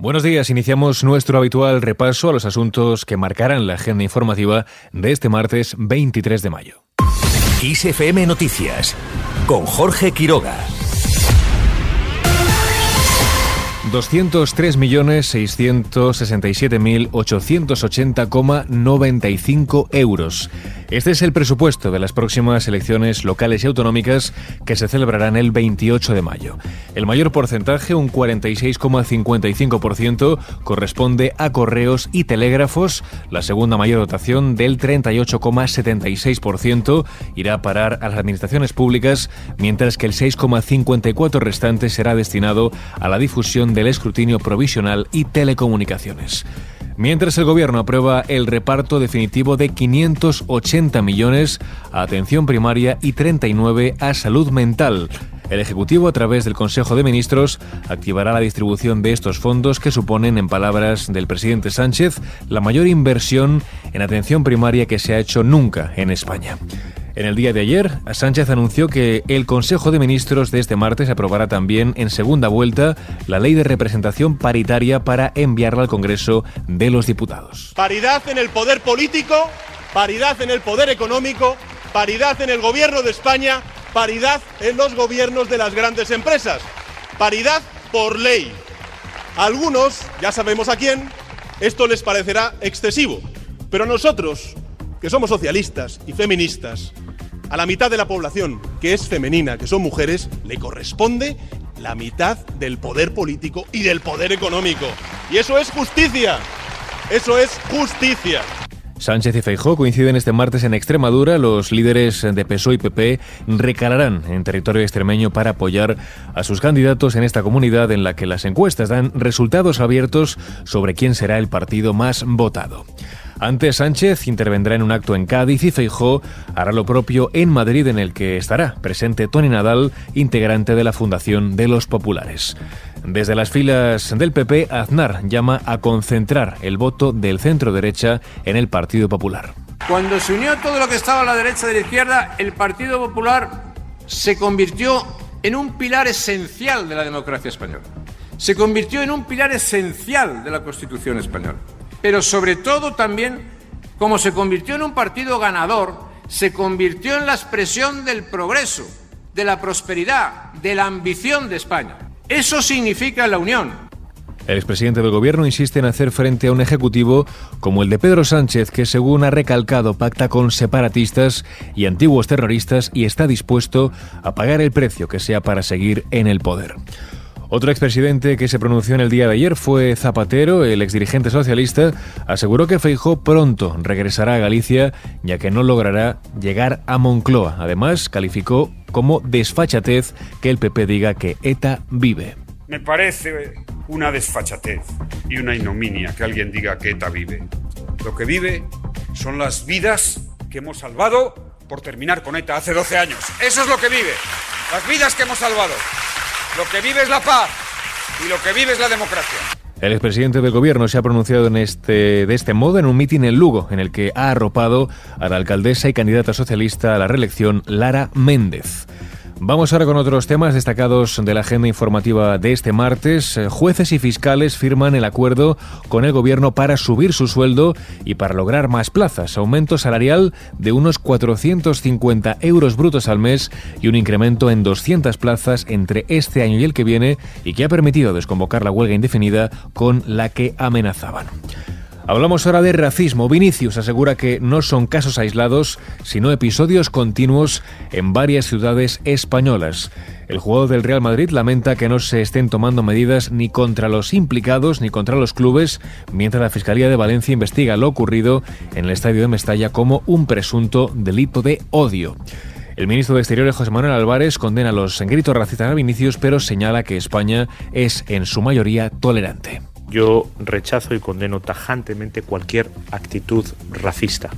Buenos días, iniciamos nuestro habitual repaso a los asuntos que marcarán la agenda informativa de este martes 23 de mayo. ISFM Noticias con Jorge Quiroga. 203.667.880,95 euros. Este es el presupuesto de las próximas elecciones locales y autonómicas que se celebrarán el 28 de mayo. El mayor porcentaje, un 46,55%, corresponde a correos y telégrafos. La segunda mayor dotación, del 38,76%, irá a parar a las administraciones públicas, mientras que el 6,54% restante será destinado a la difusión del escrutinio provisional y telecomunicaciones mientras el Gobierno aprueba el reparto definitivo de 580 millones a atención primaria y 39 a salud mental. El Ejecutivo, a través del Consejo de Ministros, activará la distribución de estos fondos que suponen, en palabras del presidente Sánchez, la mayor inversión en atención primaria que se ha hecho nunca en España. En el día de ayer, Sánchez anunció que el Consejo de Ministros de este martes aprobará también en segunda vuelta la ley de representación paritaria para enviarla al Congreso de los Diputados. Paridad en el poder político, paridad en el poder económico, paridad en el gobierno de España, paridad en los gobiernos de las grandes empresas. Paridad por ley. A algunos, ya sabemos a quién, esto les parecerá excesivo, pero nosotros que somos socialistas y feministas, a la mitad de la población que es femenina, que son mujeres, le corresponde la mitad del poder político y del poder económico. Y eso es justicia. Eso es justicia. Sánchez y Feijó coinciden este martes en Extremadura. Los líderes de PSOE y PP recalarán en territorio extremeño para apoyar a sus candidatos en esta comunidad en la que las encuestas dan resultados abiertos sobre quién será el partido más votado. Antes Sánchez intervendrá en un acto en Cádiz y Feijó hará lo propio en Madrid en el que estará presente Tony Nadal, integrante de la Fundación de los Populares. Desde las filas del PP, Aznar llama a concentrar el voto del centro derecha en el Partido Popular. Cuando se unió todo lo que estaba a la derecha de la izquierda, el Partido Popular se convirtió en un pilar esencial de la democracia española. Se convirtió en un pilar esencial de la Constitución española pero sobre todo también, como se convirtió en un partido ganador, se convirtió en la expresión del progreso, de la prosperidad, de la ambición de España. Eso significa la unión. El expresidente del gobierno insiste en hacer frente a un ejecutivo como el de Pedro Sánchez, que según ha recalcado pacta con separatistas y antiguos terroristas y está dispuesto a pagar el precio que sea para seguir en el poder. Otro expresidente que se pronunció en el día de ayer fue Zapatero, el exdirigente socialista, aseguró que Feijó pronto regresará a Galicia, ya que no logrará llegar a Moncloa. Además, calificó como desfachatez que el PP diga que ETA vive. Me parece una desfachatez y una ignominia que alguien diga que ETA vive. Lo que vive son las vidas que hemos salvado por terminar con ETA hace 12 años. Eso es lo que vive. Las vidas que hemos salvado. Lo que vive es la paz y lo que vive es la democracia. El expresidente del gobierno se ha pronunciado en este, de este modo en un mitin en Lugo, en el que ha arropado a la alcaldesa y candidata socialista a la reelección, Lara Méndez. Vamos ahora con otros temas destacados de la agenda informativa de este martes. Eh, jueces y fiscales firman el acuerdo con el gobierno para subir su sueldo y para lograr más plazas. Aumento salarial de unos 450 euros brutos al mes y un incremento en 200 plazas entre este año y el que viene y que ha permitido desconvocar la huelga indefinida con la que amenazaban. Hablamos ahora de racismo. Vinicius asegura que no son casos aislados, sino episodios continuos en varias ciudades españolas. El jugador del Real Madrid lamenta que no se estén tomando medidas ni contra los implicados ni contra los clubes, mientras la Fiscalía de Valencia investiga lo ocurrido en el estadio de Mestalla como un presunto delito de odio. El ministro de Exteriores, José Manuel Álvarez, condena los gritos racistas a Vinicius, pero señala que España es en su mayoría tolerante. Yo rechazo y condeno tajantemente cualquier actitud racista.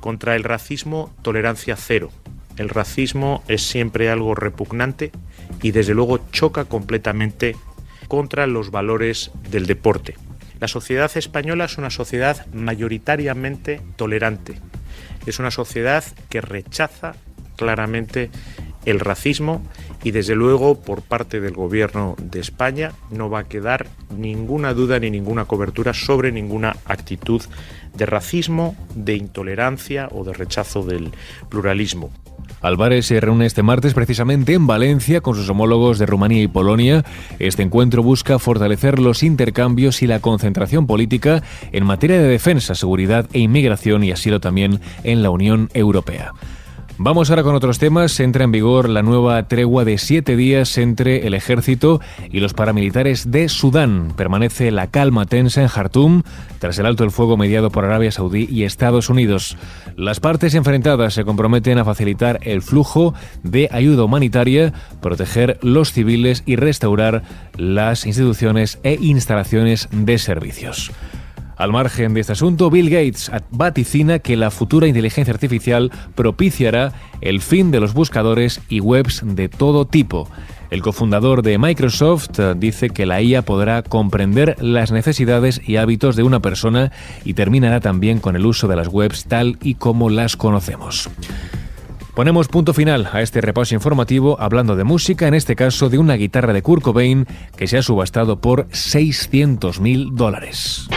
Contra el racismo, tolerancia cero. El racismo es siempre algo repugnante y desde luego choca completamente contra los valores del deporte. La sociedad española es una sociedad mayoritariamente tolerante. Es una sociedad que rechaza claramente el racismo y desde luego por parte del gobierno de España no va a quedar ninguna duda ni ninguna cobertura sobre ninguna actitud de racismo, de intolerancia o de rechazo del pluralismo. Álvarez se reúne este martes precisamente en Valencia con sus homólogos de Rumanía y Polonia. Este encuentro busca fortalecer los intercambios y la concentración política en materia de defensa, seguridad e inmigración y asilo también en la Unión Europea. Vamos ahora con otros temas. Entra en vigor la nueva tregua de siete días entre el ejército y los paramilitares de Sudán. Permanece la calma tensa en Jartum tras el alto el fuego mediado por Arabia Saudí y Estados Unidos. Las partes enfrentadas se comprometen a facilitar el flujo de ayuda humanitaria, proteger los civiles y restaurar las instituciones e instalaciones de servicios. Al margen de este asunto, Bill Gates vaticina que la futura inteligencia artificial propiciará el fin de los buscadores y webs de todo tipo. El cofundador de Microsoft eh, dice que la IA podrá comprender las necesidades y hábitos de una persona y terminará también con el uso de las webs tal y como las conocemos. Ponemos punto final a este repaso informativo hablando de música, en este caso de una guitarra de Kurt Cobain que se ha subastado por 600 mil dólares.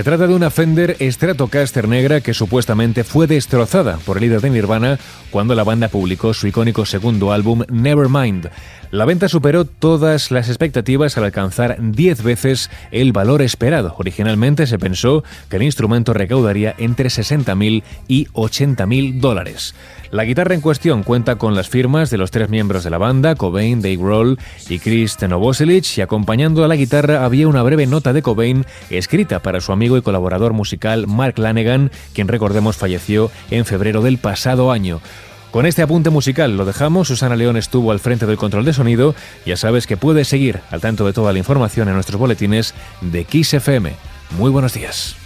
Se trata de una Fender Stratocaster negra que supuestamente fue destrozada por el líder de Nirvana cuando la banda publicó su icónico segundo álbum Nevermind. La venta superó todas las expectativas al alcanzar 10 veces el valor esperado. Originalmente se pensó que el instrumento recaudaría entre 60.000 y 80.000 dólares. La guitarra en cuestión cuenta con las firmas de los tres miembros de la banda, Cobain, Dave Grohl y Chris Novoselic, y acompañando a la guitarra había una breve nota de Cobain escrita para su y colaborador musical Mark Lanegan, quien recordemos falleció en febrero del pasado año. Con este apunte musical lo dejamos. Susana León estuvo al frente del control de sonido. Ya sabes que puedes seguir al tanto de toda la información en nuestros boletines de Kiss FM. Muy buenos días.